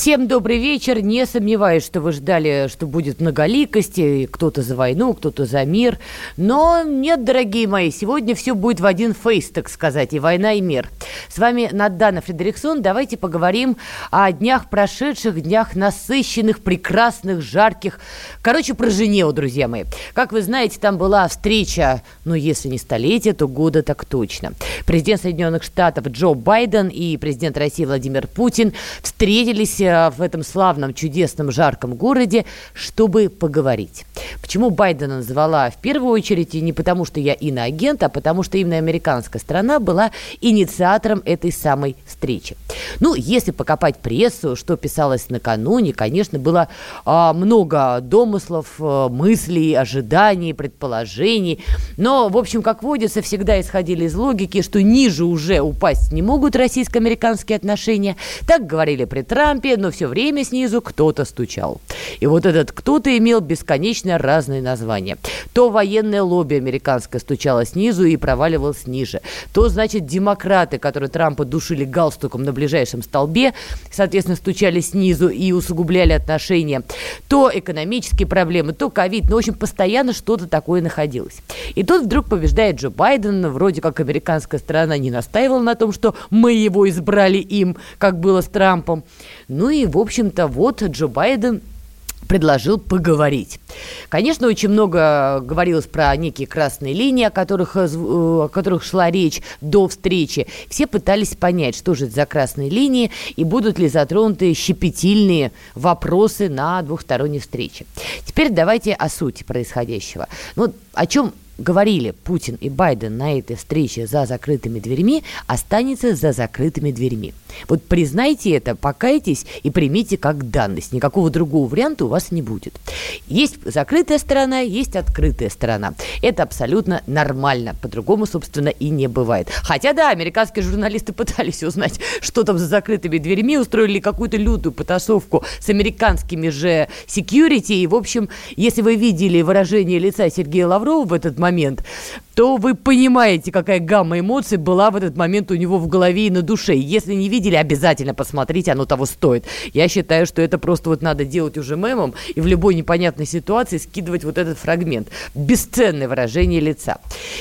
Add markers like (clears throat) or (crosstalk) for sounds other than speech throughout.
Всем добрый вечер. Не сомневаюсь, что вы ждали, что будет многоликости. Кто-то за войну, кто-то за мир. Но нет, дорогие мои, сегодня все будет в один фейс, так сказать, и война, и мир. С вами Надана Фредериксон. Давайте поговорим о днях прошедших, днях насыщенных, прекрасных, жарких. Короче, про Женеву, друзья мои. Как вы знаете, там была встреча, ну, если не столетия, то года так точно. Президент Соединенных Штатов Джо Байден и президент России Владимир Путин встретились Э, в этом славном, чудесном, жарком городе, чтобы поговорить. Почему Байдена назвала в первую очередь и не потому, что я иноагент, а потому что именно американская страна была инициатором этой самой встречи. Ну, если покопать прессу, что писалось накануне, конечно, было а, много домыслов, а, мыслей, ожиданий, предположений. Но, в общем, как водится, всегда исходили из логики, что ниже уже упасть не могут российско-американские отношения. Так говорили при Трампе, но все время снизу кто-то стучал. И вот этот кто-то имел бесконечно разные названия. То военное лобби американское стучало снизу и проваливалось ниже. То, значит, демократы, которые Трампа душили галстуком на ближайшем столбе, соответственно, стучали снизу и усугубляли отношения. То экономические проблемы, то ковид. Ну, в общем, постоянно что-то такое находилось. И тут вдруг побеждает Джо Байден. Вроде как американская сторона не настаивала на том, что мы его избрали им, как было с Трампом. Ну и, в общем-то, вот Джо Байден предложил поговорить. Конечно, очень много говорилось про некие красные линии, о которых, э, о которых шла речь до встречи. Все пытались понять, что же это за красные линии и будут ли затронуты щепетильные вопросы на двухсторонней встрече. Теперь давайте о сути происходящего. Ну, о чем говорили Путин и Байден на этой встрече за закрытыми дверьми, останется за закрытыми дверьми. Вот признайте это, покайтесь и примите как данность. Никакого другого варианта у вас не будет. Есть закрытая сторона, есть открытая сторона. Это абсолютно нормально. По-другому, собственно, и не бывает. Хотя, да, американские журналисты (laughs) пытались узнать, что там за закрытыми дверьми, устроили какую-то лютую потасовку с американскими же security. И, в общем, если вы видели выражение лица Сергея Лаврова в этот момент, то вы понимаете, какая гамма эмоций была в этот момент у него в голове и на душе. Если не видели, обязательно посмотрите, оно того стоит. Я считаю, что это просто вот надо делать уже мемом и в любой непонятной ситуации скидывать вот этот фрагмент. Бесценное выражение лица.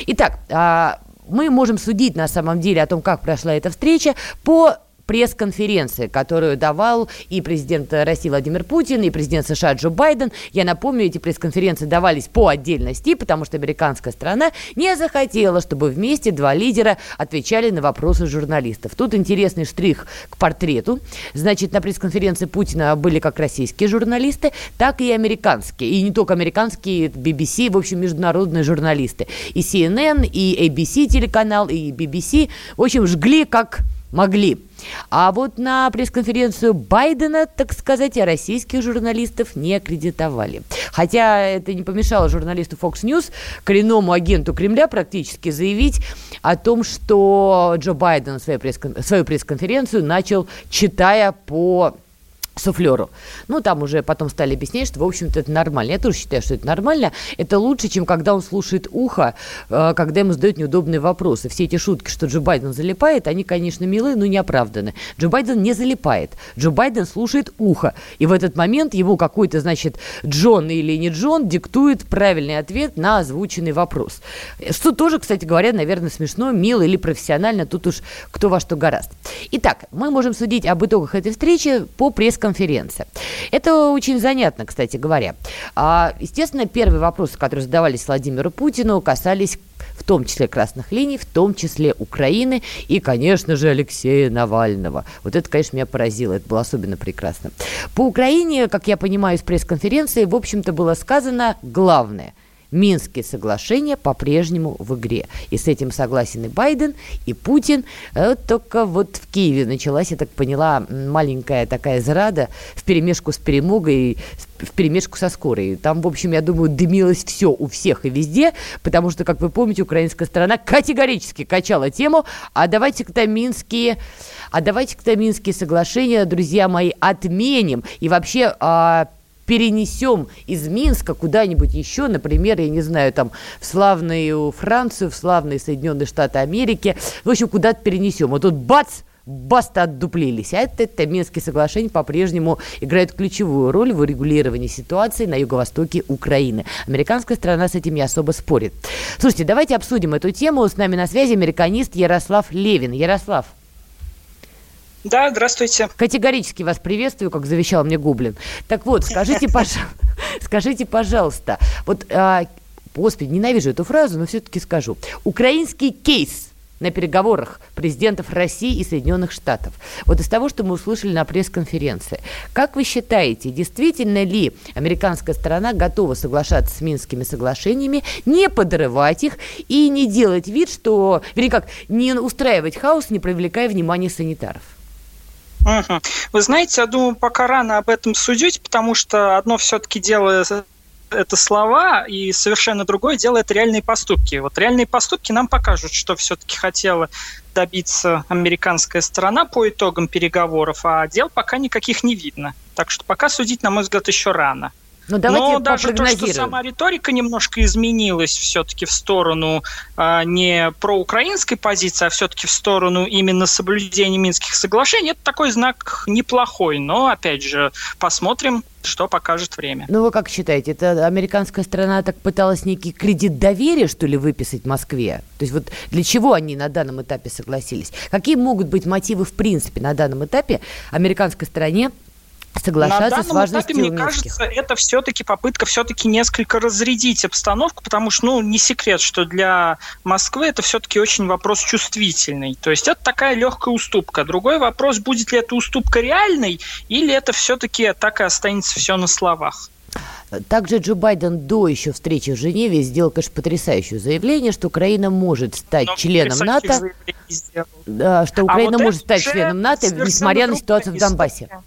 Итак, а, мы можем судить на самом деле о том, как прошла эта встреча по пресс-конференции, которую давал и президент России Владимир Путин, и президент США Джо Байден. Я напомню, эти пресс-конференции давались по отдельности, потому что американская страна не захотела, чтобы вместе два лидера отвечали на вопросы журналистов. Тут интересный штрих к портрету. Значит, на пресс-конференции Путина были как российские журналисты, так и американские. И не только американские, BBC, в общем, международные журналисты. И CNN, и ABC телеканал, и BBC, в общем, жгли как могли. А вот на пресс-конференцию Байдена, так сказать, российских журналистов не аккредитовали. Хотя это не помешало журналисту Fox News, коренному агенту Кремля практически заявить о том, что Джо Байден свою пресс-конференцию начал, читая по суфлеру. Ну, там уже потом стали объяснять, что, в общем-то, это нормально. Я тоже считаю, что это нормально. Это лучше, чем когда он слушает ухо, э, когда ему задают неудобные вопросы. Все эти шутки, что Джо Байден залипает, они, конечно, милые, но не оправданы. Джо Байден не залипает. Джо Байден слушает ухо. И в этот момент ему какой-то, значит, Джон или не Джон диктует правильный ответ на озвученный вопрос. Что тоже, кстати говоря, наверное, смешно, мило или профессионально. Тут уж кто во что гораст. Итак, мы можем судить об итогах этой встречи по пресс-конференции конференция. Это очень занятно, кстати говоря. А, естественно, первые вопросы, которые задавались Владимиру Путину, касались в том числе красных линий, в том числе Украины и, конечно же, Алексея Навального. Вот это, конечно, меня поразило, это было особенно прекрасно. По Украине, как я понимаю из пресс-конференции, в общем-то было сказано главное – Минские соглашения по-прежнему в игре. И с этим согласен и Байден, и Путин. Э, только вот в Киеве началась, я так поняла, маленькая такая зрада в перемешку с перемогой, в перемешку со скорой. Там, в общем, я думаю, дымилось все у всех и везде, потому что, как вы помните, украинская сторона категорически качала тему, а давайте-ка минские, а давайте-ка минские соглашения, друзья мои, отменим. И вообще а, перенесем из Минска куда-нибудь еще, например, я не знаю, там, в славную Францию, в славные Соединенные Штаты Америки, в общем, куда-то перенесем. А тут бац, баста отдуплились. А это, это Минские соглашения по-прежнему играют ключевую роль в урегулировании ситуации на юго-востоке Украины. Американская страна с этим не особо спорит. Слушайте, давайте обсудим эту тему. С нами на связи американист Ярослав Левин. Ярослав. Да, здравствуйте. Категорически вас приветствую, как завещал мне Гублин. Так вот, скажите, (laughs) пожалуйста, скажите, пожалуйста, вот, а, господи, ненавижу эту фразу, но все-таки скажу. Украинский кейс на переговорах президентов России и Соединенных Штатов. Вот из того, что мы услышали на пресс-конференции. Как вы считаете, действительно ли американская сторона готова соглашаться с Минскими соглашениями, не подрывать их и не делать вид, что, вернее как, не устраивать хаос, не привлекая внимания санитаров? Угу. Вы знаете, я думаю, пока рано об этом судить, потому что одно все-таки дело это слова, и совершенно другое дело это реальные поступки. Вот реальные поступки нам покажут, что все-таки хотела добиться американская сторона по итогам переговоров, а дел пока никаких не видно. Так что пока судить, на мой взгляд, еще рано. Ну, давайте Но даже то, что сама риторика немножко изменилась все-таки в сторону а, не проукраинской позиции, а все-таки в сторону именно соблюдения Минских соглашений, это такой знак неплохой. Но, опять же, посмотрим, что покажет время. Ну, вы как считаете, это американская страна так пыталась некий кредит доверия, что ли, выписать Москве? То есть вот для чего они на данном этапе согласились? Какие могут быть мотивы, в принципе, на данном этапе американской стороне соглашаться На с важностью этапе, мне кажется, это все-таки попытка все-таки несколько разрядить обстановку, потому что, ну, не секрет, что для Москвы это все-таки очень вопрос чувствительный. То есть это такая легкая уступка. Другой вопрос, будет ли эта уступка реальной, или это все-таки так и останется все на словах. Также Джо Байден до еще встречи в Женеве сделал, конечно, потрясающее заявление, что Украина может стать Но членом НАТО. Да, что а Украина а вот может стать членом НАТО, несмотря на ситуацию в Донбассе. История.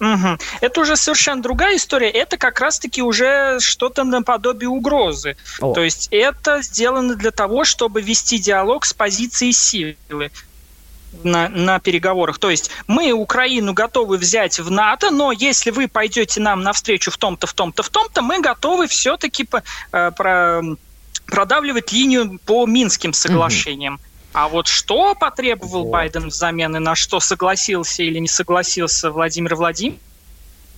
Угу. Это уже совершенно другая история. Это как раз-таки уже что-то наподобие угрозы. О. То есть это сделано для того, чтобы вести диалог с позиции силы на, на переговорах. То есть мы Украину готовы взять в НАТО, но если вы пойдете нам навстречу в том-то, в том-то, в том-то, мы готовы все-таки по, э, про, продавливать линию по Минским соглашениям. Угу. А вот что потребовал вот. Байден взамен и на что согласился или не согласился Владимир Владимирович,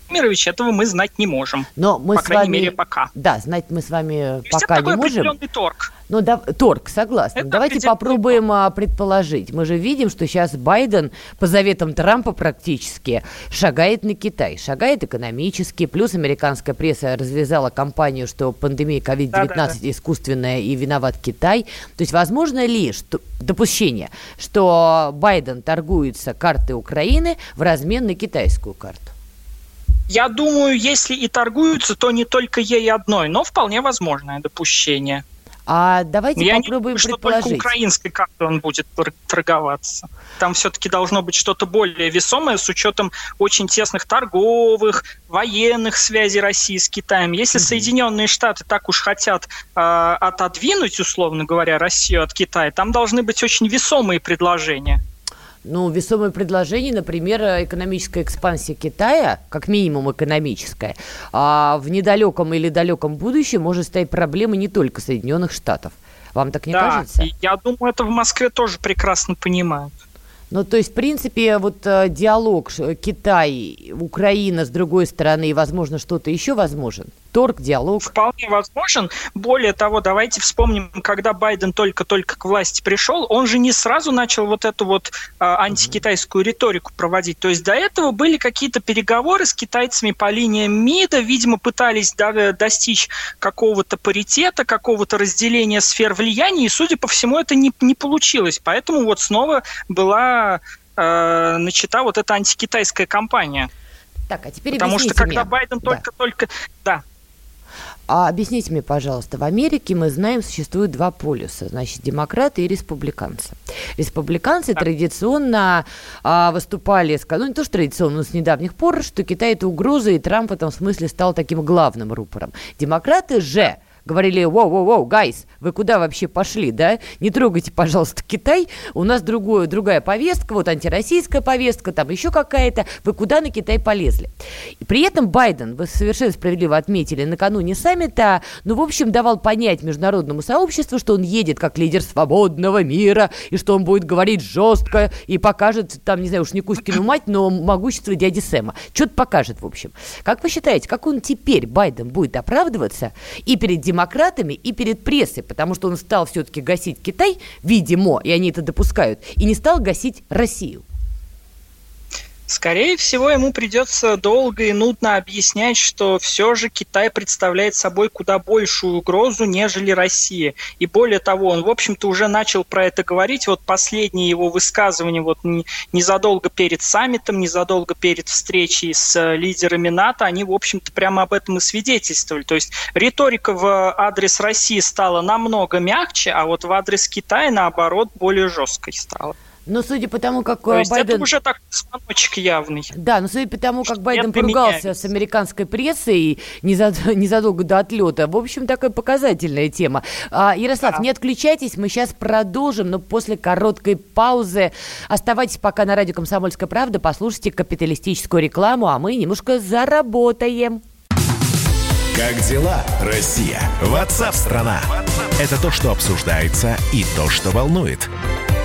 Владимирович, этого мы знать не можем. Но мы по с крайней вами, мере, пока. Да, знать мы с вами То пока не можем. торг. Ну, да, торг, согласна. Это Давайте попробуем торг. предположить. Мы же видим, что сейчас Байден по заветам Трампа практически шагает на Китай. Шагает экономически. Плюс американская пресса развязала кампанию, что пандемия COVID-19 да, да, да. искусственная и виноват Китай. То есть возможно ли что, допущение, что Байден торгуется картой Украины в размен на китайскую карту? Я думаю, если и торгуются, то не только ей одной, но вполне возможное допущение. А давайте Я попробуем не думаю, предположить. что только украинской картой он будет торговаться. Там все-таки должно быть что-то более весомое с учетом очень тесных торговых, военных связей России с Китаем. Если mm-hmm. Соединенные Штаты так уж хотят э, отодвинуть, условно говоря, Россию от Китая, там должны быть очень весомые предложения ну, весомое предложение, например, экономическая экспансия Китая, как минимум экономическая, а в недалеком или далеком будущем может стать проблемой не только Соединенных Штатов. Вам так не да, кажется? Я думаю, это в Москве тоже прекрасно понимают. Ну, то есть, в принципе, вот э, диалог Китай, Украина с другой стороны, и, возможно, что-то еще возможен? Торг, диалог? Вполне возможен. Более того, давайте вспомним, когда Байден только-только к власти пришел, он же не сразу начал вот эту вот э, антикитайскую риторику проводить. То есть до этого были какие-то переговоры с китайцами по линиям МИДа, видимо, пытались да, достичь какого-то паритета, какого-то разделения сфер влияния, и, судя по всему, это не, не получилось. Поэтому вот снова была э, начата вот эта антикитайская кампания. Так, а теперь Потому что когда мне. Байден только-только... Да. А объясните мне, пожалуйста, в Америке мы знаем, существует два полюса, значит, демократы и республиканцы. Республиканцы так. традиционно а, выступали, ну не то, что традиционно, но с недавних пор, что Китай это угроза, и Трамп в этом смысле стал таким главным рупором. Демократы же говорили, воу-воу-воу, гайс, вы куда вообще пошли, да? Не трогайте, пожалуйста, Китай, у нас другое, другая повестка, вот антироссийская повестка, там еще какая-то, вы куда на Китай полезли? И при этом Байден, вы совершенно справедливо отметили, накануне саммита, ну, в общем, давал понять международному сообществу, что он едет как лидер свободного мира, и что он будет говорить жестко и покажет, там, не знаю, уж не Кузькину мать, но могущество дяди Сэма. Что-то покажет, в общем. Как вы считаете, как он теперь, Байден, будет оправдываться и перед демократией, демократами и перед прессой, потому что он стал все-таки гасить Китай, видимо, и они это допускают, и не стал гасить Россию. Скорее всего, ему придется долго и нудно объяснять, что все же Китай представляет собой куда большую угрозу, нежели Россия. И более того, он, в общем-то, уже начал про это говорить. Вот последнее его высказывание вот незадолго перед саммитом, незадолго перед встречей с лидерами НАТО, они, в общем-то, прямо об этом и свидетельствовали. То есть риторика в адрес России стала намного мягче, а вот в адрес Китая, наоборот, более жесткой стала. Но судя по тому, как То есть Байден... это уже так звоночек явный. Да, но судя по тому, как Байден поругался с американской прессой (laughs) незадолго до отлета, в общем, такая показательная тема. А, Ярослав, да. не отключайтесь, мы сейчас продолжим, но после короткой паузы. Оставайтесь пока на радио «Комсомольская правда», послушайте капиталистическую рекламу, а мы немножко заработаем. Как дела, Россия? Ватсап-страна! Это то, что обсуждается и то, что волнует.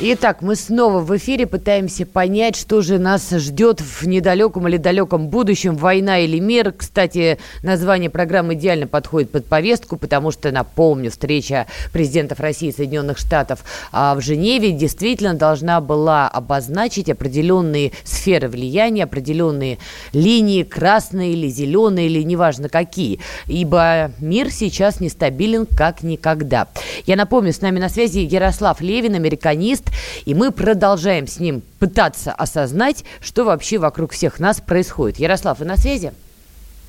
Итак, мы снова в эфире пытаемся понять, что же нас ждет в недалеком или далеком будущем, война или мир. Кстати, название программы идеально подходит под повестку, потому что, напомню, встреча президентов России и Соединенных Штатов а, в Женеве действительно должна была обозначить определенные сферы влияния, определенные линии, красные или зеленые, или неважно какие. Ибо мир сейчас нестабилен как никогда. Я напомню, с нами на связи Ярослав Левин, американист, и мы продолжаем с ним пытаться осознать, что вообще вокруг всех нас происходит. Ярослав, вы на связи?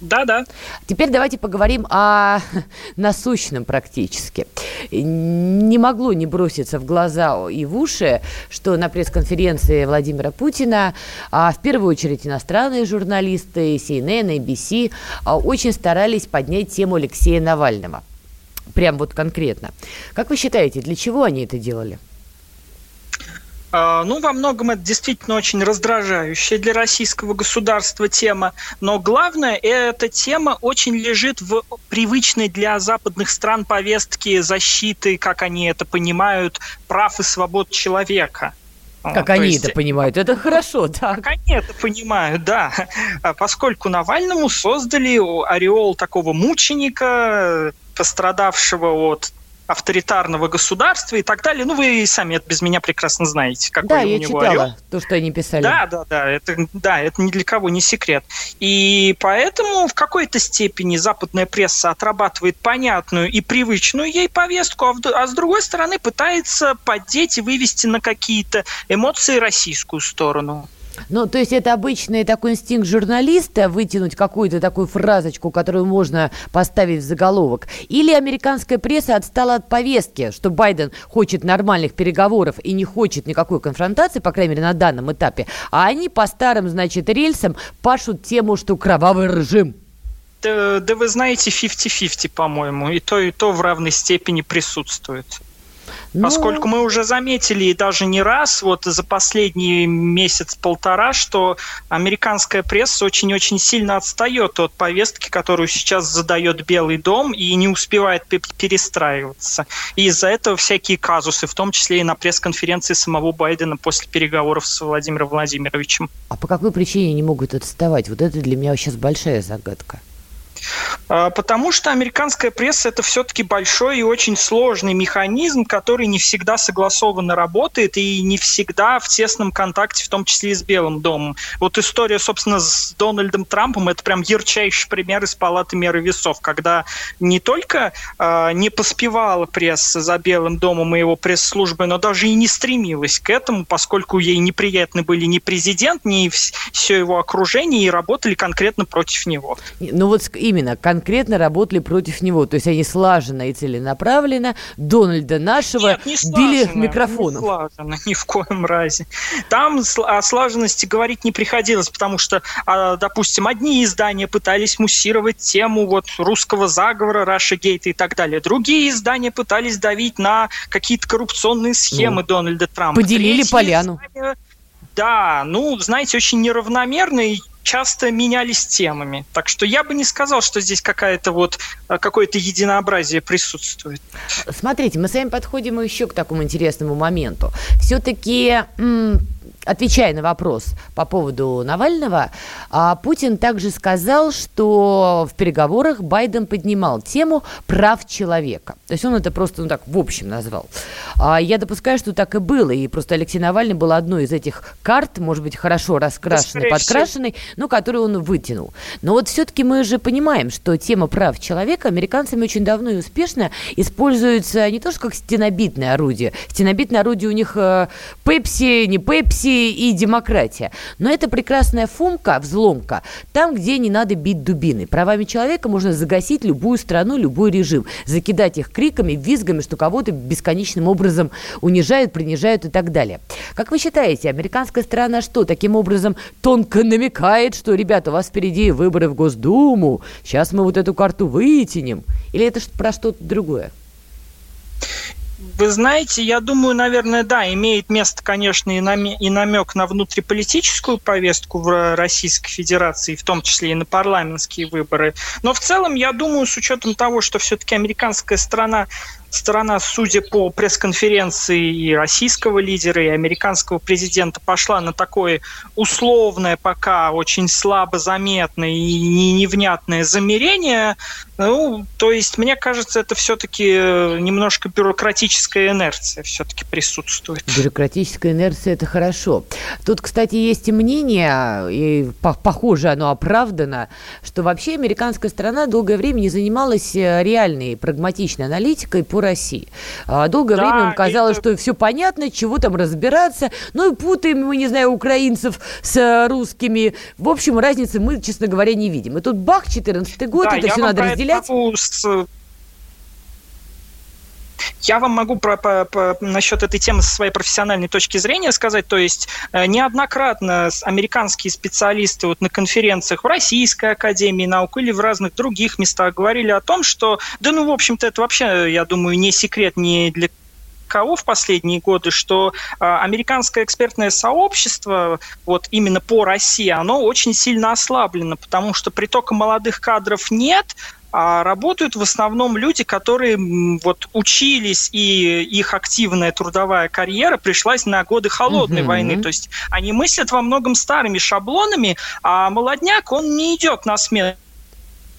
Да, да. Теперь давайте поговорим о (laughs) насущном практически. Не могло не броситься в глаза и в уши, что на пресс-конференции Владимира Путина, а в первую очередь иностранные журналисты, CNN, ABC, а, очень старались поднять тему Алексея Навального. Прям вот конкретно. Как вы считаете, для чего они это делали? А, ну, во многом это действительно очень раздражающая для российского государства тема, но главное, эта тема очень лежит в привычной для западных стран повестке защиты, как они это понимают, прав и свобод человека. Как они есть, это понимают, это хорошо, да. Как они это понимают, да. А поскольку Навальному создали ореол такого мученика, пострадавшего от авторитарного государства и так далее. Ну, вы сами это без меня прекрасно знаете. Какой да, я у него читала орел. то, что они писали. Да, да, да, это, да, это ни для кого не секрет. И поэтому в какой-то степени западная пресса отрабатывает понятную и привычную ей повестку, а, в, а с другой стороны пытается поддеть и вывести на какие-то эмоции российскую сторону. Ну, то есть это обычный такой инстинкт журналиста вытянуть какую-то такую фразочку, которую можно поставить в заголовок. Или американская пресса отстала от повестки, что Байден хочет нормальных переговоров и не хочет никакой конфронтации, по крайней мере, на данном этапе. А они по старым, значит, рельсам пашут тему, что кровавый режим. Да, да вы знаете, 50-50, по-моему. И то, и то в равной степени присутствует. Ну... Поскольку мы уже заметили и даже не раз, вот за последний месяц-полтора, что американская пресса очень-очень сильно отстает от повестки, которую сейчас задает Белый дом и не успевает перестраиваться. И из-за этого всякие казусы, в том числе и на пресс-конференции самого Байдена после переговоров с Владимиром Владимировичем. А по какой причине не могут отставать? Вот это для меня сейчас большая загадка. А, потому что американская пресса это все-таки большой и очень сложный механизм, который не всегда согласованно работает и не всегда в тесном контакте, в том числе и с Белым домом. Вот история, собственно, с Дональдом Трампом это прям ярчайший пример из палаты меры весов, когда не только э, не поспевала пресса за Белым домом и его пресс-службой, но даже и не стремилась к этому, поскольку ей неприятны были ни президент, ни все его окружение, и работали конкретно против него. Ну вот именно, конкретно работали против него. То есть они слаженно и целенаправленно Дональда нашего Нет, не били слаженно, микрофоном. Не слаженно, ни в коем разе. Там о слаженности говорить не приходилось, потому что, а, допустим, одни издания пытались муссировать тему вот русского заговора, Russia Gate и так далее. Другие издания пытались давить на какие-то коррупционные схемы ну, Дональда Трампа. Поделили Третьи поляну. Издания, да, ну, знаете, очень неравномерно и часто менялись темами. Так что я бы не сказал, что здесь какая-то вот э, какое-то единообразие присутствует. Смотрите, мы с вами подходим еще к такому интересному моменту. Все-таки отвечая на вопрос по поводу Навального, а, Путин также сказал, что в переговорах Байден поднимал тему прав человека. То есть он это просто, ну так, в общем назвал. А, я допускаю, что так и было, и просто Алексей Навальный был одной из этих карт, может быть, хорошо раскрашенной, подкрашенной, но которую он вытянул. Но вот все-таки мы же понимаем, что тема прав человека американцами очень давно и успешно используется не то, что как стенобитное орудие. Стенобитное орудие у них э, Пепси, не Пепси, и демократия. Но это прекрасная фумка, взломка, там, где не надо бить дубины. Правами человека можно загасить любую страну, любой режим, закидать их криками, визгами, что кого-то бесконечным образом унижают, принижают и так далее. Как вы считаете, американская страна что, таким образом тонко намекает, что, ребята, у вас впереди выборы в Госдуму, сейчас мы вот эту карту вытянем? Или это про что-то другое? Вы знаете, я думаю, наверное, да, имеет место, конечно, и, намек на внутриполитическую повестку в Российской Федерации, в том числе и на парламентские выборы. Но в целом, я думаю, с учетом того, что все-таки американская страна сторона, судя по пресс-конференции и российского лидера, и американского президента, пошла на такое условное, пока очень слабо заметное и невнятное замерение. Ну, то есть, мне кажется, это все-таки немножко бюрократическая инерция все-таки присутствует. Бюрократическая инерция – это хорошо. Тут, кстати, есть и мнение, и похоже оно оправдано, что вообще американская страна долгое время не занималась э, реальной прагматичной аналитикой по России. А, долгое да, время им казалось, это... что все понятно, чего там разбираться. Ну и путаем мы, не знаю, украинцев с э, русскими. В общем, разницы мы, честно говоря, не видим. И тут бах, 14 год, да, это все надо разделять. С я вам могу про, по, по, насчет этой темы со своей профессиональной точки зрения сказать, то есть э, неоднократно американские специалисты вот на конференциях в Российской Академии Наук или в разных других местах говорили о том, что, да ну, в общем-то, это вообще, я думаю, не секрет ни для кого в последние годы, что э, американское экспертное сообщество вот именно по России, оно очень сильно ослаблено, потому что притока молодых кадров нет, а работают в основном люди, которые вот учились, и их активная трудовая карьера пришлась на годы холодной mm-hmm. войны. То есть они мыслят во многом старыми шаблонами, а молодняк, он не идет на смену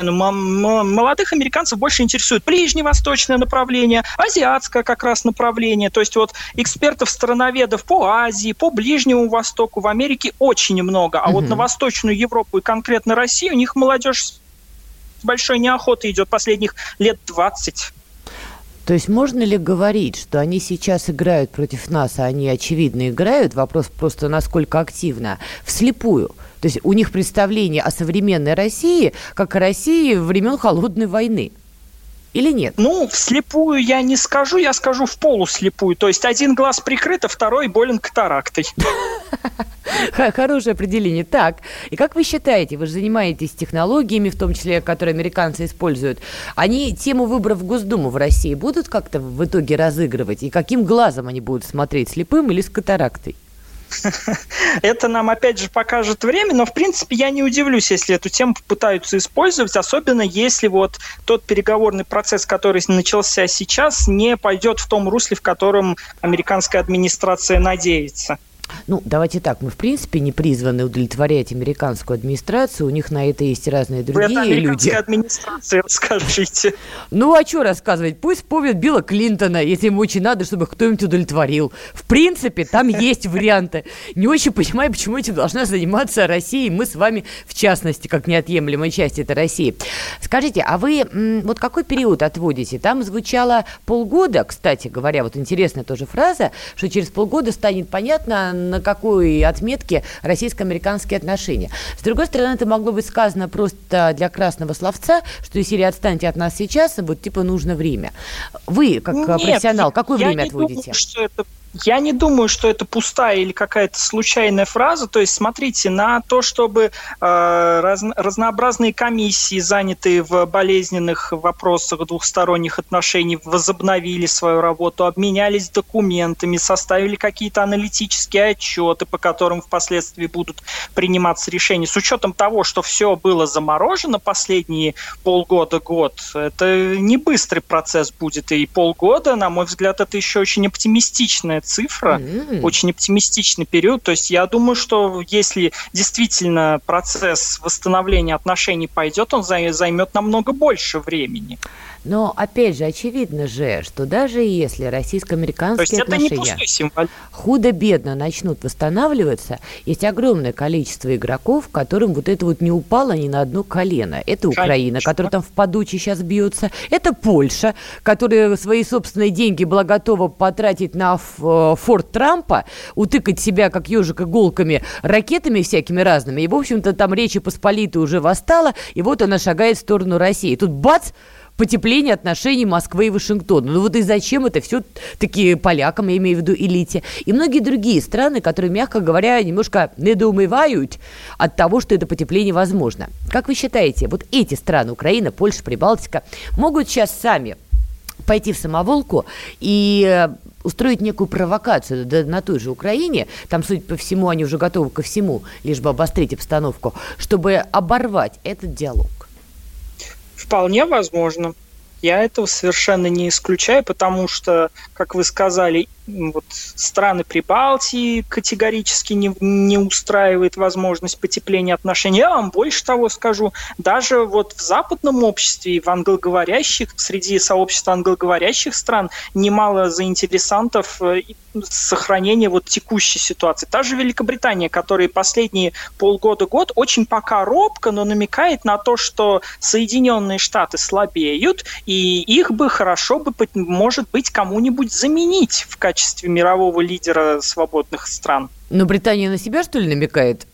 молодых американцев больше интересует ближневосточное направление, азиатское как раз направление. То есть вот экспертов-страноведов по Азии, по Ближнему Востоку в Америке очень много. А mm-hmm. вот на Восточную Европу и конкретно Россию у них молодежь большой неохотой идет последних лет 20. То есть можно ли говорить, что они сейчас играют против нас, а они очевидно играют, вопрос просто насколько активно, вслепую? То есть у них представление о современной России, как о России времен Холодной войны. Или нет? Ну, вслепую я не скажу, я скажу в полуслепую. То есть один глаз прикрыт, а второй болен катарактой. (laughs) Хорошее определение. Так, и как вы считаете, вы же занимаетесь технологиями, в том числе, которые американцы используют, они тему выборов в Госдуму в России будут как-то в итоге разыгрывать? И каким глазом они будут смотреть, слепым или с катарактой? Это нам, опять же, покажет время, но, в принципе, я не удивлюсь, если эту тему попытаются использовать, особенно если вот тот переговорный процесс, который начался сейчас, не пойдет в том русле, в котором американская администрация надеется. Ну, давайте так, мы в принципе не призваны удовлетворять американскую администрацию, у них на это есть разные другие Вы это люди. (laughs) администрация, расскажите. Ну, а что рассказывать? Пусть помнят Билла Клинтона, если ему очень надо, чтобы кто-нибудь удовлетворил. В принципе, там (laughs) есть варианты. Не очень понимаю, почему этим должна заниматься Россия, мы с вами, в частности, как неотъемлемая часть этой России. Скажите, а вы вот какой период отводите? Там звучало полгода, кстати говоря, вот интересная тоже фраза, что через полгода станет понятно, на какой отметке российско-американские отношения. С другой стороны, это могло быть сказано просто для красного словца, что если отстаньте от нас сейчас, вот типа нужно время. Вы, как Нет, профессионал, какое время отводите? Думаю, что это я не думаю, что это пустая или какая-то случайная фраза. То есть, смотрите, на то, чтобы э, раз, разнообразные комиссии, занятые в болезненных вопросах двухсторонних отношений, возобновили свою работу, обменялись документами, составили какие-то аналитические отчеты, по которым впоследствии будут приниматься решения. С учетом того, что все было заморожено последние полгода-год, это не быстрый процесс будет. И полгода, на мой взгляд, это еще очень оптимистичная цифра, mm-hmm. очень оптимистичный период. То есть я думаю, что если действительно процесс восстановления отношений пойдет, он займет намного больше времени. Но, опять же, очевидно же, что даже если российско-американские отношения худо-бедно начнут восстанавливаться, есть огромное количество игроков, которым вот это вот не упало ни на одно колено. Это Украина, Конечно. которая там в подуче сейчас бьется. Это Польша, которая свои собственные деньги была готова потратить на э, форт Трампа, утыкать себя, как ежик, иголками, ракетами всякими разными. И, в общем-то, там Речи Посполитой уже восстала, и вот она шагает в сторону России. Тут бац, потепление отношений Москвы и Вашингтона. Ну вот и зачем это все таки полякам, я имею в виду элите. И многие другие страны, которые, мягко говоря, немножко недоумевают от того, что это потепление возможно. Как вы считаете, вот эти страны, Украина, Польша, Прибалтика, могут сейчас сами пойти в самоволку и э, устроить некую провокацию да, на той же Украине, там, судя по всему, они уже готовы ко всему, лишь бы обострить обстановку, чтобы оборвать этот диалог. Вполне возможно. Я этого совершенно не исключаю, потому что, как вы сказали, вот страны Прибалтии категорически не, не устраивает возможность потепления отношений. Я вам больше того скажу, даже вот в западном обществе в англоговорящих, среди сообщества англоговорящих стран немало заинтересантов э, сохранения вот текущей ситуации. Та же Великобритания, которая последние полгода-год очень пока робко, но намекает на то, что Соединенные Штаты слабеют, и их бы хорошо бы, может быть, кому-нибудь заменить в качестве качестве мирового лидера свободных стран. Но Британия на себя, что ли, намекает?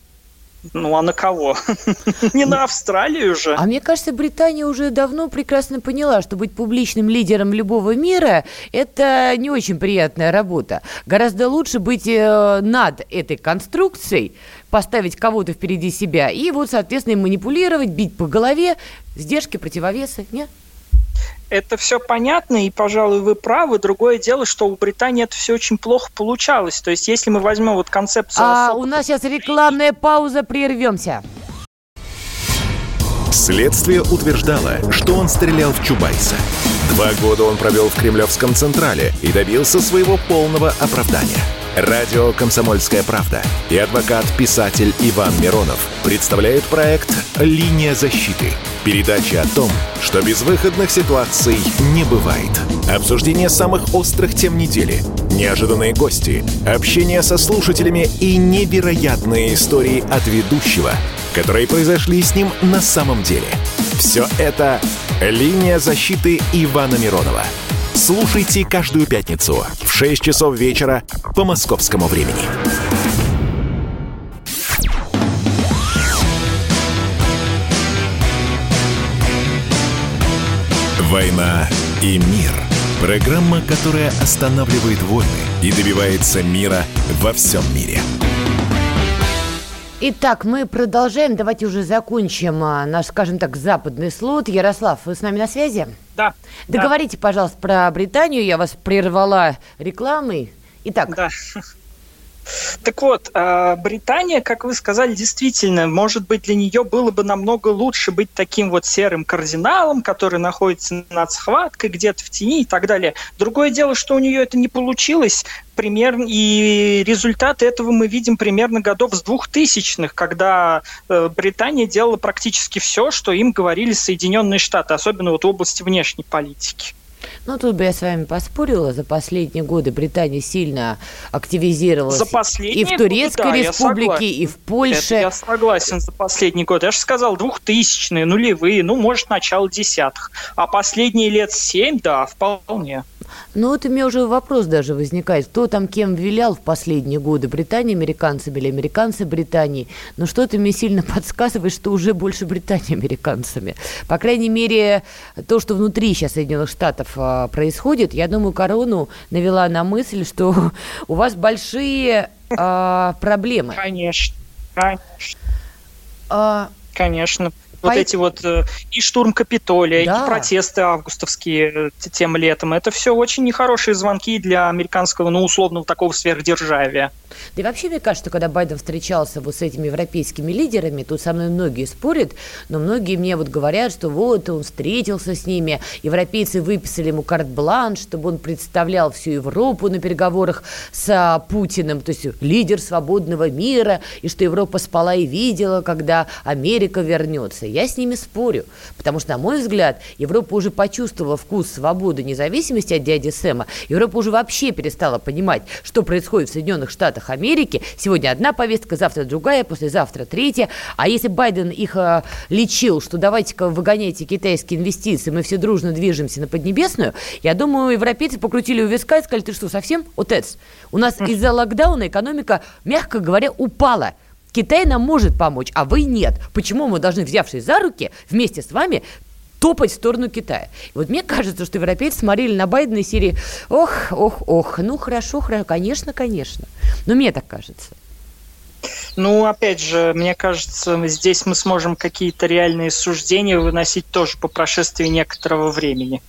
Ну, а на кого? (laughs) Не на Австралию же. А мне кажется, Британия уже давно прекрасно поняла, что быть публичным лидером любого мира – это не очень приятная работа. Гораздо лучше быть э, над этой конструкцией, поставить кого-то впереди себя и вот, соответственно, манипулировать, бить по голове, сдержки, противовесы, нет? Это все понятно, и, пожалуй, вы правы. Другое дело, что у Британии это все очень плохо получалось. То есть, если мы возьмем вот концепцию... А особо... у нас сейчас рекламная пауза, прервемся. Следствие утверждало, что он стрелял в Чубайса. Два года он провел в Кремлевском Централе и добился своего полного оправдания – Радио «Комсомольская правда» и адвокат-писатель Иван Миронов представляют проект «Линия защиты». Передача о том, что безвыходных ситуаций не бывает. Обсуждение самых острых тем недели, неожиданные гости, общение со слушателями и невероятные истории от ведущего, которые произошли с ним на самом деле. Все это «Линия защиты» Ивана Миронова – Слушайте каждую пятницу в 6 часов вечера по московскому времени. «Война и мир». Программа, которая останавливает войны и добивается мира во всем мире. Итак, мы продолжаем. Давайте уже закончим а, наш, скажем так, западный слот. Ярослав, вы с нами на связи? Да. Договорите, да. пожалуйста, про Британию. Я вас прервала рекламой. Итак. Да. Так вот, а, Британия, как вы сказали, действительно, может быть, для нее было бы намного лучше быть таким вот серым кардиналом, который находится над схваткой, где-то в тени и так далее. Другое дело, что у нее это не получилось, примерно, и результаты этого мы видим примерно годов с двухтысячных, когда э, Британия делала практически все, что им говорили Соединенные Штаты, особенно вот в области внешней политики. Ну, тут бы я с вами поспорила. За последние годы Британия сильно активизировалась. За последние И в Турецкой годы, да, республике, и в Польше. Это я согласен за последние годы. Я же сказал, двухтысячные, нулевые, ну, может, начало десятых. А последние лет семь, да, вполне. Ну, вот у меня уже вопрос даже возникает. Кто там кем вилял в последние годы? Британия американцами или американцы Британии? Но что-то мне сильно (laughs) подсказывает, что уже больше Британии американцами. По крайней мере, то, что внутри сейчас Соединенных Штатов а, происходит, я думаю, корону навела на мысль, что (laughs) у вас большие а, проблемы. Конечно, конечно. А... Конечно вот Пой... эти вот э, и штурм Капитолия, да. и протесты августовские э, тем летом. Это все очень нехорошие звонки для американского, ну, условного такого сверхдержавия. Да и вообще, мне кажется, когда Байден встречался вот с этими европейскими лидерами, тут со мной многие спорят, но многие мне вот говорят, что вот он встретился с ними, европейцы выписали ему карт-бланш, чтобы он представлял всю Европу на переговорах с а, Путиным, то есть лидер свободного мира, и что Европа спала и видела, когда Америка вернется. Я с ними спорю, потому что, на мой взгляд, Европа уже почувствовала вкус свободы, независимости от дяди Сэма. Европа уже вообще перестала понимать, что происходит в Соединенных Штатах Америки. Сегодня одна повестка, завтра другая, послезавтра третья. А если Байден их э, лечил, что давайте-ка выгоняйте китайские инвестиции, мы все дружно движемся на Поднебесную, я думаю, европейцы покрутили у виска и сказали, ты что, совсем? Отец, у нас из-за локдауна экономика, мягко говоря, упала. Китай нам может помочь, а вы нет. Почему мы должны, взявшись за руки, вместе с вами топать в сторону Китая. Вот мне кажется, что европейцы смотрели на Байдена и серии «Ох, ох, ох, ну хорошо, хорошо, конечно, конечно». Но мне так кажется. Ну, опять же, мне кажется, здесь мы сможем какие-то реальные суждения выносить тоже по прошествии некоторого времени.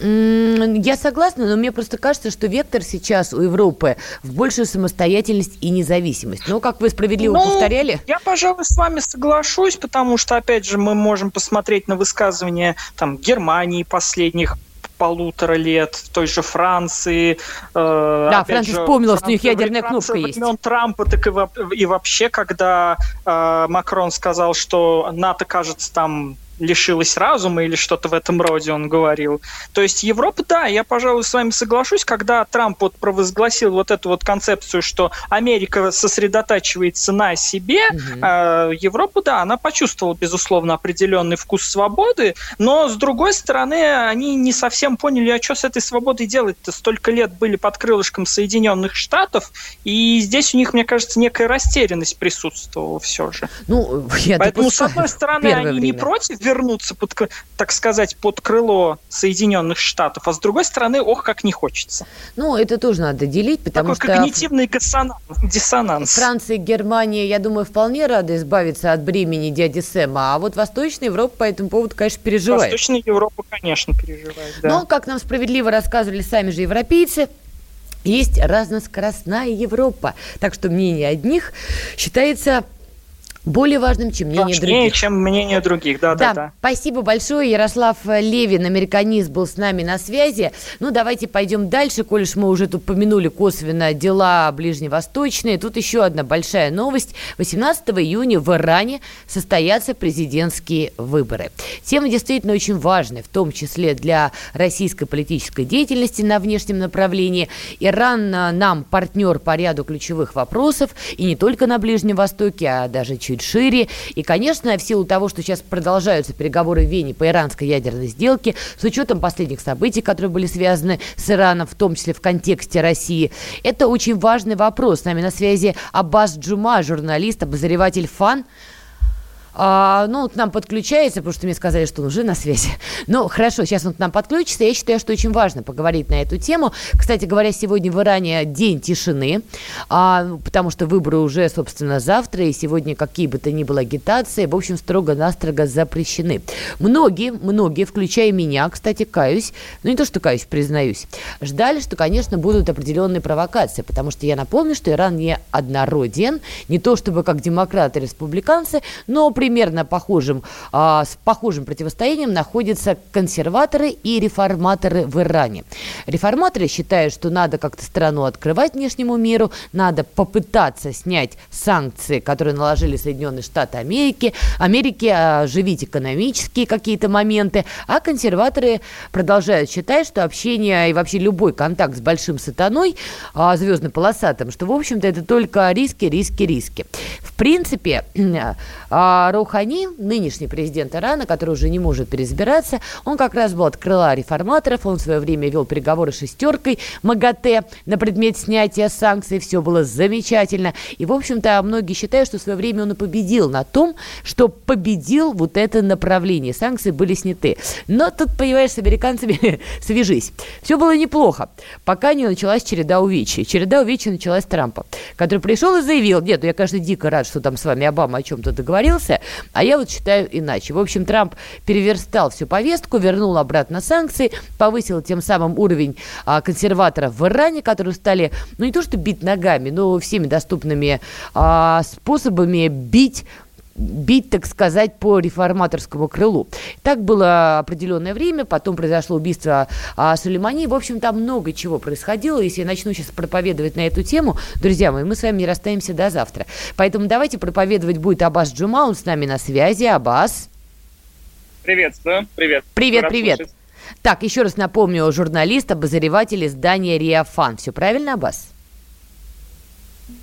Я согласна, но мне просто кажется, что вектор сейчас у Европы в большую самостоятельность и независимость. Но, как вы справедливо ну, повторяли... Я, пожалуй, с вами соглашусь, потому что, опять же, мы можем посмотреть на высказывания там, Германии последних полутора лет, в той же Франции. Э, да, Франция вспомнила, что у них ядерная кнопка есть. Трампа, так и, и вообще, когда э, Макрон сказал, что НАТО, кажется, там лишилась разума или что-то в этом роде он говорил. То есть Европа, да, я, пожалуй, с вами соглашусь, когда Трамп вот провозгласил вот эту вот концепцию, что Америка сосредотачивается на себе, угу. э, Европа, да, она почувствовала, безусловно, определенный вкус свободы, но, с другой стороны, они не совсем поняли, а что с этой свободой делать-то? Столько лет были под крылышком Соединенных Штатов, и здесь у них, мне кажется, некая растерянность присутствовала все же. Ну, я Поэтому, с одной стороны, они время. не против вернуться, под, так сказать, под крыло Соединенных Штатов, а с другой стороны, ох, как не хочется. Ну, это тоже надо делить, потому Такой что... когнитивный диссонанс. Франция и Германия, я думаю, вполне рады избавиться от бремени дяди Сэма, а вот Восточная Европа по этому поводу, конечно, переживает. Восточная Европа, конечно, переживает, да. Но, как нам справедливо рассказывали сами же европейцы, есть разноскоростная Европа. Так что мнение одних считается более важным, чем мнение Важнее, других. чем мнение других, да, да, да, да. Спасибо большое. Ярослав Левин, американист, был с нами на связи. Ну, давайте пойдем дальше, коль мы уже тут упомянули косвенно дела ближневосточные. Тут еще одна большая новость. 18 июня в Иране состоятся президентские выборы. Тема действительно очень важная, в том числе для российской политической деятельности на внешнем направлении. Иран а, нам партнер по ряду ключевых вопросов, и не только на Ближнем Востоке, а даже чуть чуть шире. И, конечно, в силу того, что сейчас продолжаются переговоры в Вене по иранской ядерной сделке, с учетом последних событий, которые были связаны с Ираном, в том числе в контексте России, это очень важный вопрос. С нами на связи Аббас Джума, журналист, обозреватель ФАН. А, ну, к нам подключается, потому что мне сказали, что он уже на связи. (laughs) Ну, хорошо, сейчас он к нам подключится. Я считаю, что очень важно поговорить на эту тему. Кстати говоря, сегодня в Иране день тишины, а, потому что выборы уже, собственно, завтра, и сегодня какие бы то ни было агитации, в общем, строго-настрого запрещены. Многие, многие, включая меня, кстати, каюсь, ну не то, что каюсь, признаюсь, ждали, что, конечно, будут определенные провокации, потому что я напомню, что Иран не однороден, не то чтобы как демократы республиканцы, но при примерно похожим, а, с похожим противостоянием находятся консерваторы и реформаторы в Иране. Реформаторы считают, что надо как-то страну открывать внешнему миру, надо попытаться снять санкции, которые наложили Соединенные Штаты Америки, Америки оживить экономические какие-то моменты, а консерваторы продолжают считать, что общение и вообще любой контакт с большим сатаной, а, звездно-полосатым, что, в общем-то, это только риски, риски, риски. В принципе, (clears throat) а, Роухани, нынешний президент Ирана, который уже не может переизбираться, он как раз был от крыла реформаторов, он в свое время вел переговоры с шестеркой МАГАТЭ на предмет снятия санкций, все было замечательно. И, в общем-то, многие считают, что в свое время он и победил на том, что победил вот это направление. Санкции были сняты. Но тут, понимаешь, с американцами (laughs) свяжись. Все было неплохо, пока не началась череда увечий. Череда увечий началась Трампа, который пришел и заявил, нет, ну я, конечно, дико рад, что там с вами Обама о чем-то договорился, а я вот считаю иначе. В общем, Трамп переверстал всю повестку, вернул обратно санкции, повысил тем самым уровень а, консерваторов в Иране, которые стали, ну не то что бить ногами, но всеми доступными а, способами бить бить, так сказать, по реформаторскому крылу. Так было определенное время, потом произошло убийство а, Сулеймани. В общем, там много чего происходило. Если я начну сейчас проповедовать на эту тему, друзья мои, мы с вами не расстаемся до завтра. Поэтому давайте проповедовать будет Аббас Джума, он с нами на связи. Аббас. Приветствую. Привет. Привет, привет. Слушать. Так, еще раз напомню, журналист, обозреватель издания «Риафан». Все правильно, Аббас?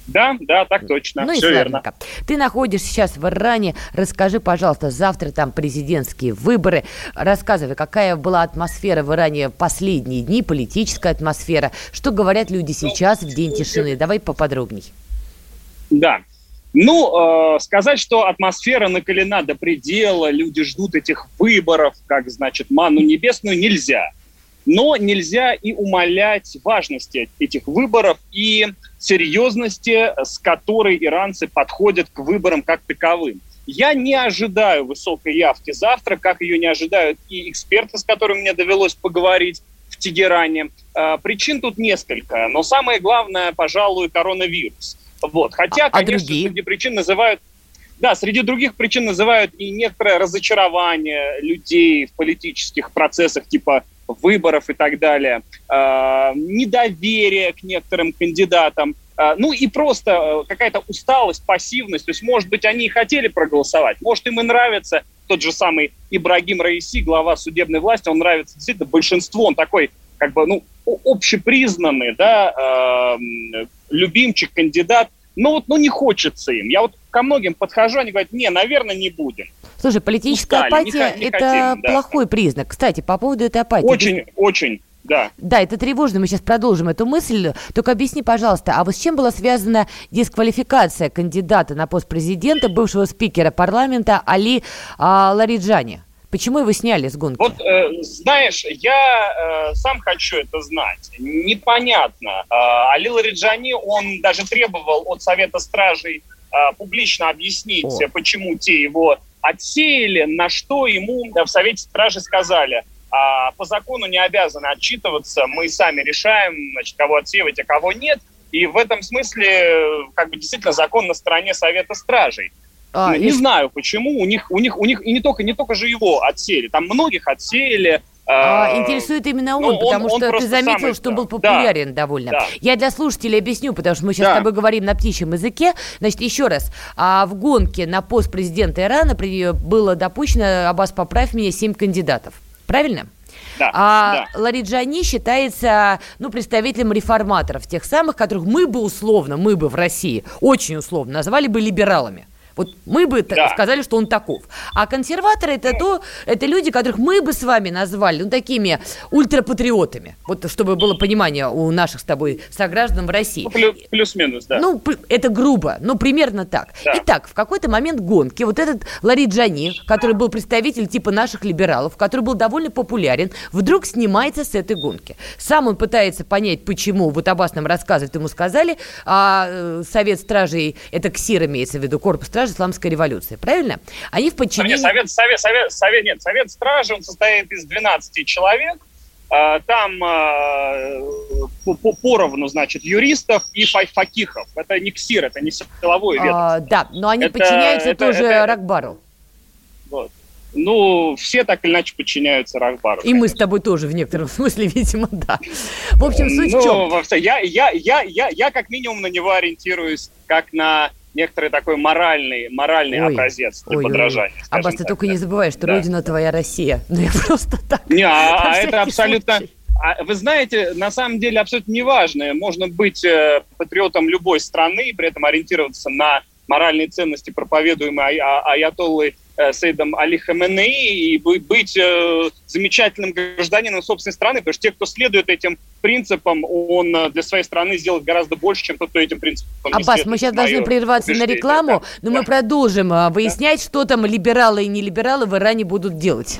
Да, да, так точно. Ну и Все верно. Ты находишься сейчас в Иране. Расскажи, пожалуйста, завтра там президентские выборы. Рассказывай, какая была атмосфера в Иране в последние дни, политическая атмосфера. Что говорят люди сейчас в день тишины? Давай поподробней. Да. Ну, э, сказать, что атмосфера накалена до предела, люди ждут этих выборов, как, значит, ману небесную, нельзя. Но нельзя и умалять важности этих выборов и серьезности, с которой иранцы подходят к выборам как таковым. Я не ожидаю высокой явки завтра, как ее не ожидают и эксперты, с которыми мне довелось поговорить в Тегеране. А, причин тут несколько, но самое главное, пожалуй, коронавирус. Вот. Хотя, а конечно, другие? среди причин называют да, среди других причин называют и некоторое разочарование людей в политических процессах, типа выборов и так далее, э, недоверие к некоторым кандидатам, э, ну и просто э, какая-то усталость, пассивность. То есть, может быть, они и хотели проголосовать, может, им и нравится тот же самый Ибрагим Раиси, глава судебной власти, он нравится действительно большинству, он такой как бы, ну, общепризнанный, да, э, любимчик, кандидат, но вот, ну, не хочется им. Я вот ко многим подхожу, они говорят, не, наверное, не будем. Слушай, политическая Устали, апатия это хотим, плохой да. признак. Кстати, по поводу этой апатии. Очень, очень. Да. Да, это тревожно. Мы сейчас продолжим эту мысль. Только объясни, пожалуйста, а вот с чем была связана дисквалификация кандидата на пост президента, бывшего спикера парламента Али а, Лариджани? Почему его сняли с гонки? Вот, э, знаешь, я э, сам хочу это знать. Непонятно. Э, Али Лариджани, он даже требовал от Совета Стражей э, публично объяснить, О. почему те его отсеяли, на что ему в Совете Стражи сказали, а по закону не обязаны отчитываться, мы сами решаем, значит, кого отсеивать, а кого нет. И в этом смысле, как бы, действительно, закон на стороне Совета Стражей. А, не и... знаю, почему. У них, у них, у них и не только, не только же его отсеяли, там многих отсеяли, а, интересует именно он, ну, потому он, что он ты заметил, что был популярен да, довольно. Да. Я для слушателей объясню, потому что мы сейчас да. с тобой говорим на птичьем языке. Значит, еще раз. А в гонке на пост президента Ирана было допущено, Аббас, поправь меня, семь кандидатов. Правильно? Да, а да. Лариджани считается ну, представителем реформаторов, тех самых, которых мы бы условно, мы бы в России, очень условно, назвали бы либералами. Вот мы бы Да. сказали, что он таков. А консерваторы это то, это люди, которых мы бы с вами назвали, ну, такими ультрапатриотами. Вот чтобы было понимание у наших с тобой сограждан в России. Ну, плю- плюс-минус, да. Ну, это грубо, но примерно так. Да. Итак, в какой-то момент гонки вот этот Ларри Джани, который был представитель типа наших либералов, который был довольно популярен, вдруг снимается с этой гонки. Сам он пытается понять, почему. Вот Аббас нам рассказывает, ему сказали, а э, Совет Стражей, это КСИР имеется в виду, Корпус Стражей Исламской революции, правильно? Они в А подчинении... нет, совет, совет, совет, совет, нет, совет стражи, он состоит из 12 человек. А, Там а, по- по- поровну, значит, юристов и фа- факихов. Это не КСИР, это не силовой ведомство. А, да, но они Это- подчиняются это- тоже это- Ракбару. Вот. Ну, все так или иначе подчиняются Рахбару. И мы с тобой тоже в некотором (laughs) смысле, видимо, да. В общем, суть в Ну, чем? во всё- я, я, я, я, я как минимум на него ориентируюсь как на некоторый такой моральный, моральный Ой, образец для ой, ой, ой. подражания. скажем Аббас, ты так, только да. не забывай, что Да. родина твоя Россия. (laughs) Ну, я просто так. Не, а, а это абсолютно... случай. а вы знаете, на самом деле абсолютно неважно. Можно быть э, патриотом любой страны и при этом ориентироваться на моральные ценности, проповедуемые ай- а- аятоллой Сейдом Али Хаменеи, и бы- быть э, замечательным гражданином собственной страны, потому что те, кто следует этим принципам, он э, для своей страны сделает гораздо больше, чем тот, кто этим принципам Аббас, мы сейчас должны прерваться на рекламу, да. но Да. мы продолжим выяснять, что там либералы и нелибералы в Иране будут делать.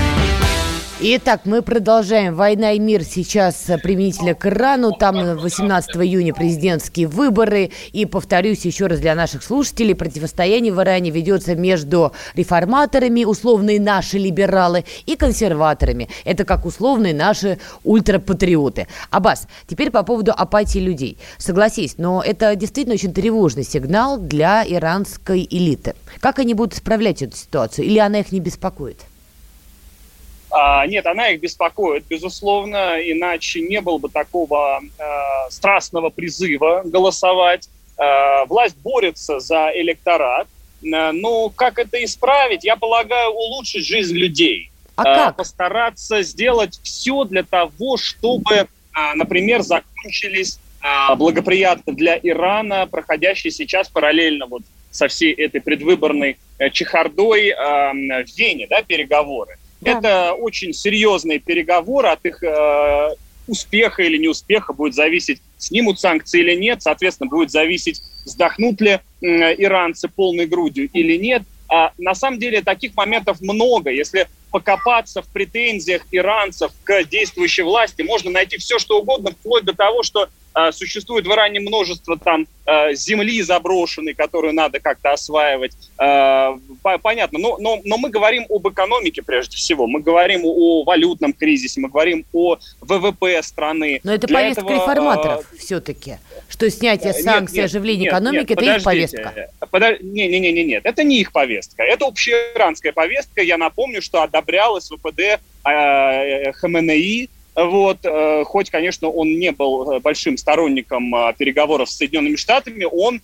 Итак, мы продолжаем. «Война и мир» сейчас применительно к Ирану. Там э, 18 июня президентские выборы. И, повторюсь еще раз для наших слушателей, противостояние в Иране ведется между реформаторами, условные наши либералы, и консерваторами. Это как условные наши ультрапатриоты. Аббас, теперь по поводу апатии людей. Согласись, но это действительно очень тревожный сигнал для иранской элиты. Как они будут исправлять эту ситуацию? Или она их не беспокоит? А, нет, она их беспокоит, безусловно, иначе не было бы такого э, страстного призыва голосовать. Э, власть борется за электорат, Э, но как это исправить? Я полагаю, улучшить жизнь людей. А Э, как? Постараться сделать все для того, чтобы, например, закончились благоприятно для Ирана, проходящие сейчас параллельно вот со всей этой предвыборной э, чехардой в Вене, да, переговоры. Это очень серьезные переговоры, от их э, успеха или неуспеха будет зависеть, снимут санкции или нет, соответственно, будет зависеть, вздохнут ли м, иранцы полной грудью или нет. А на самом деле таких моментов много. Если покопаться в претензиях иранцев к действующей власти, можно найти все, что угодно, вплоть до того, что э, существует в Иране множество там э, земли заброшенной, которую надо как-то осваивать. Э, по- понятно, но, но, но мы говорим об экономике прежде всего, мы говорим о валютном кризисе, мы говорим о ВВП страны. Но это Для повестка этого, реформаторов э, все-таки. Что снятие нет, санкций, нет, оживление нет, экономики нет, это их повестка. Подо- Не, не, не, не, нет, это не их повестка, это общеиранская повестка. Я напомню, что одобрялась ВПД э, Хаменеи. Вот, э, хоть, конечно, он не был э, большим сторонником э, переговоров с Соединенными Штатами, он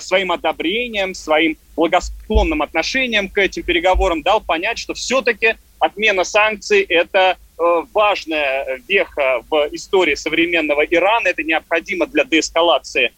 своим одобрением, своим благосклонным отношением к этим переговорам дал понять, что все-таки отмена санкций – это важная веха в истории современного Ирана, это необходимо для деэскалации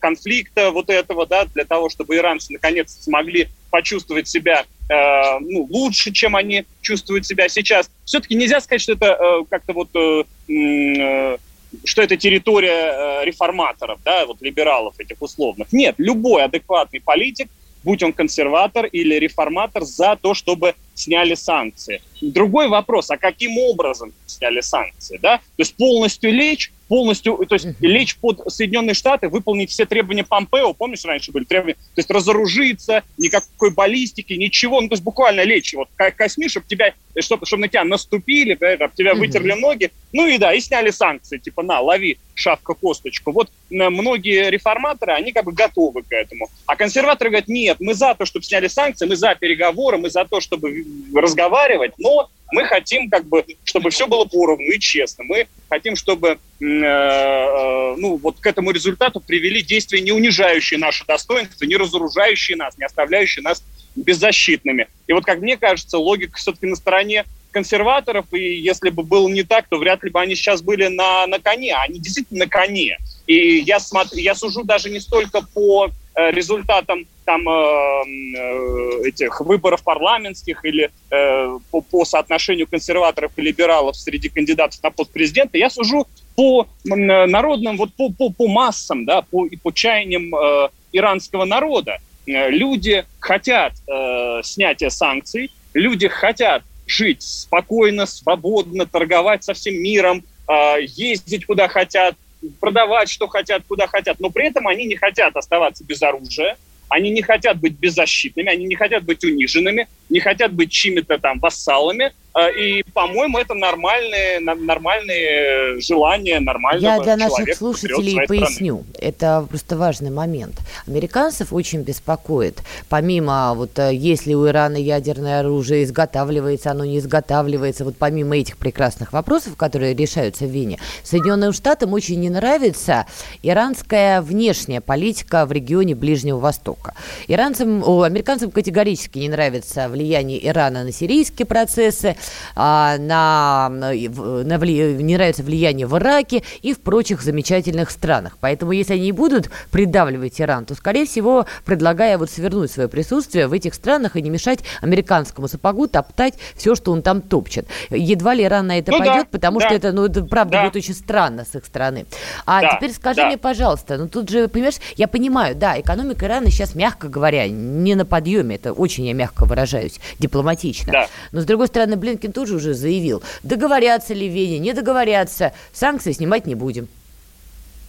конфликта вот этого, да, для того, чтобы иранцы наконец смогли почувствовать себя э, ну, лучше, чем они чувствуют себя сейчас. Все-таки нельзя сказать, что это э, как-то вот... Э, э, что это территория э, реформаторов, да, вот либералов этих условных. Нет, любой адекватный политик – будь он консерватор или реформатор, за то, чтобы сняли санкции. Другой вопрос, а каким образом сняли санкции? Да? То есть полностью лечь, полностью, то есть лечь под Соединенные Штаты, выполнить все требования Помпео, помнишь, раньше были требования, то есть разоружиться, никакой баллистики, ничего, ну то есть буквально лечь, вот косми, чтобы тебя, чтобы, чтобы на тебя наступили, да, чтобы тебя вытерли ноги, ну и да, и сняли санкции, типа на, лови шапка косточку. Вот многие реформаторы, они как бы готовы к этому. А консерваторы говорят, нет, мы за то, чтобы сняли санкции, мы за переговоры, мы за то, чтобы разговаривать, но мы хотим, как бы, чтобы все было поровну и честно. Мы хотим, чтобы э, э, ну, вот к этому результату привели действия, не унижающие наше достоинство, не разоружающие нас, не оставляющие нас беззащитными. И вот, как мне кажется, логика все-таки на стороне консерваторов, и если бы было не так, то вряд ли бы они сейчас были на, на коне. Они действительно на коне. И я, смотрю, я сужу даже не столько по результатам там, э, э, этих выборов парламентских или э, по, по соотношению консерваторов и либералов среди кандидатов на пост президента, я сужу по народным, вот по, по, по массам, да, по, по чаяниям э, иранского народа. Э, люди хотят э, снятия санкций, люди хотят жить спокойно, свободно, торговать со всем миром, э, ездить куда хотят, продавать что хотят, куда хотят, но при этом они не хотят оставаться без оружия, они не хотят быть беззащитными, они не хотят быть униженными, не хотят быть чьими-то там вассалами, а, и, по-моему, это нормальные, нормальные желания нормального Я для наших слушателей поясню. Страны. Это просто важный момент. Американцев очень беспокоит, помимо вот э, если у Ирана ядерное оружие изготавливается, оно не изготавливается, вот помимо этих прекрасных вопросов, которые решаются в Вене, Соединенным Штатам очень не нравится иранская внешняя политика в регионе Ближнего Востока. Иранцам, о, американцам категорически не нравится влияние Ирана на сирийские процессы, а, на, на, на вли, не нравится влияние в Ираке и в прочих замечательных странах. Поэтому, если они будут придавливать Иран, то, скорее всего, предлагая вот свернуть свое присутствие в этих странах и не мешать американскому сапогу топтать все, что он там топчет. Едва ли Иран на это ну, пойдет, да, потому да, что это, ну, это правда да. будет очень странно с их стороны. А да, теперь скажи да. мне, пожалуйста, ну тут же, понимаешь, я понимаю, да, экономика Ирана сейчас, мягко говоря, не на подъеме, это очень я мягко выражаюсь, дипломатично. Да. Но, с другой стороны, блин, Блинкин тоже уже заявил, договорятся ли в Вене, не договорятся, санкции снимать не будем.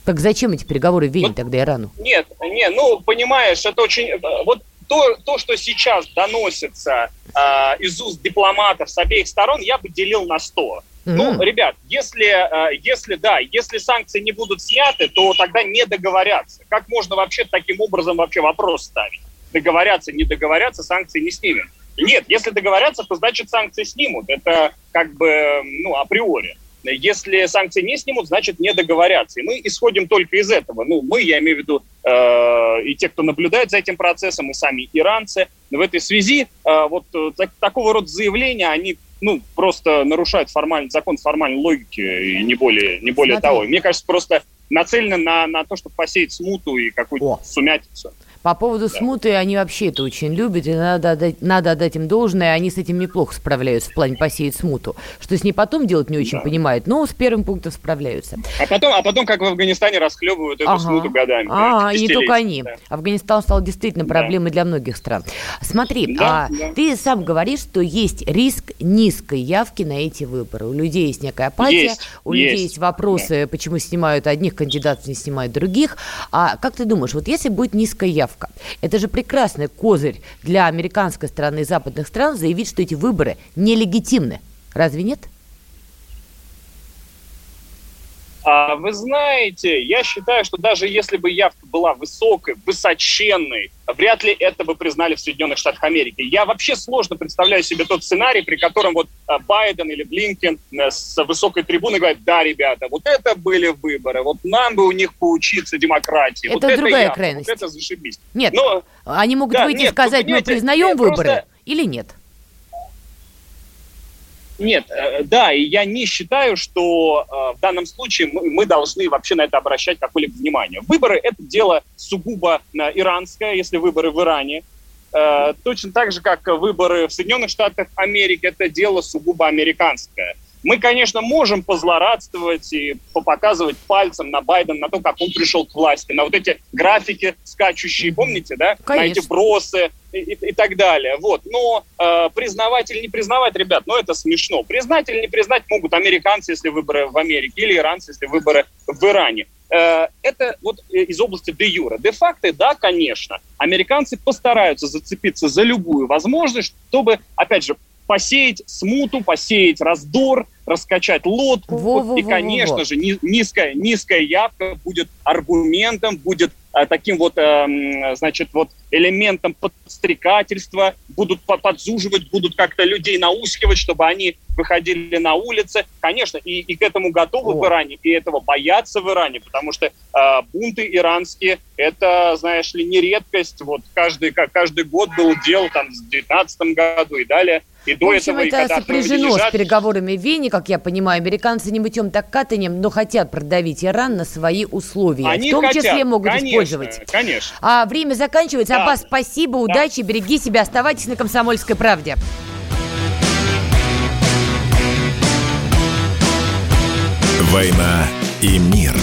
Так зачем эти переговоры в Вене вот, тогда Ирану? Нет, нет, ну, понимаешь, это очень... Вот то, то что сейчас доносится э, из уст дипломатов с обеих сторон, я бы делил на 100. Mm-hmm. Ну, ребят, если, э, если, да, если санкции не будут сняты, то тогда не договорятся. Как можно вообще таким образом вообще вопрос ставить? Договорятся, не договорятся, санкции не снимем. Нет, если договорятся, то значит санкции снимут. Это как бы, ну, априори. Если санкции не снимут, значит не договорятся. И мы исходим только из этого. Ну, мы, я имею в виду, э, и те, кто наблюдает за этим процессом, и сами иранцы. В этой связи э, вот э, так, такого рода заявления, они ну, просто нарушают формальный, закон формальной логики, и не более, не более того. Мне кажется, просто нацелены на, на то, чтобы посеять смуту и какую-то сумятицу. По поводу да. смуты, они вообще это очень любят, и надо отдать, надо отдать им должное, они с этим неплохо справляются в плане посеять смуту. Что с ней потом делать, не очень да. понимают, но с первым пунктом справляются. А потом, а потом как в Афганистане расхлебывают эту ага. смуту годами. А, и не только они. Да. Афганистан стал действительно проблемой да. для многих стран. Смотри, да, а, да. ты сам говоришь, что есть риск низкой явки на эти выборы. У людей есть некая апатия, есть, у есть. людей есть вопросы, да. почему снимают одних кандидатов, не снимают других. А как ты думаешь, вот если будет низкая явка, ставка. Это же прекрасный козырь для американской стороны и западных стран заявить, что эти выборы нелегитимны. Разве нет? А, вы знаете, я считаю, что даже если бы явка была высокой, высоченной, вряд ли это бы признали в Соединенных Штатах Америки. Я вообще сложно представляю себе тот сценарий, при котором вот а, Байден или Блинкен э, с высокой трибуны говорят, да, ребята, вот это были выборы, вот нам бы у них поучиться демократии. Это вот другая это крайность. Вот это зашибись. Нет, Но, они могут да, выйти нет, и сказать, мы признаем выборы просто... или нет. Нет, э, да, и я не считаю, что э, в данном случае мы, должны вообще на это обращать какое-либо внимание. Выборы – это дело сугубо э, иранское, если выборы в Иране. точно так же, как выборы в Соединенных Штатах Америки, это дело сугубо американское. Мы, конечно, можем позлорадствовать и показывать пальцем на Байдена, на то, как он пришел к власти, на вот эти графики скачущие, помните, да? Конечно. На эти бросы и, и, и так далее. Вот. Но э, признавать или не признавать, ребят, ну это смешно. Признать или не признать могут американцы, если выборы в Америке, или иранцы, если выборы в Иране. Э, это вот из области де юра. Де факто, да, конечно, американцы постараются зацепиться за любую возможность, чтобы, опять же, посеять смуту, посеять раздор, раскачать лодку. Во, во, и, конечно во, во. же, низкая, низкая явка будет аргументом, будет а, таким вот, а, значит, вот элементом подстрекательства, будут подзуживать, будут как-то людей наускивать, чтобы они выходили на улицы. Конечно, и, и к этому готовы О. в Иране, и этого боятся в Иране, потому что э, бунты иранские, это, знаешь ли, не редкость. Вот каждый, каждый год был дел там в 19 году и далее. И до в общем, этого, это сопряжено лежат... с переговорами в Вене, как я понимаю. Американцы не мытьем так катанием, но хотят продавить Иран на свои условия. Они в том хотят, числе могут конечно, использовать. Конечно. А время заканчивается. Да. Аббас, спасибо, да. удачи, береги себя, оставайтесь на «Комсомольской правде». «Война и мир».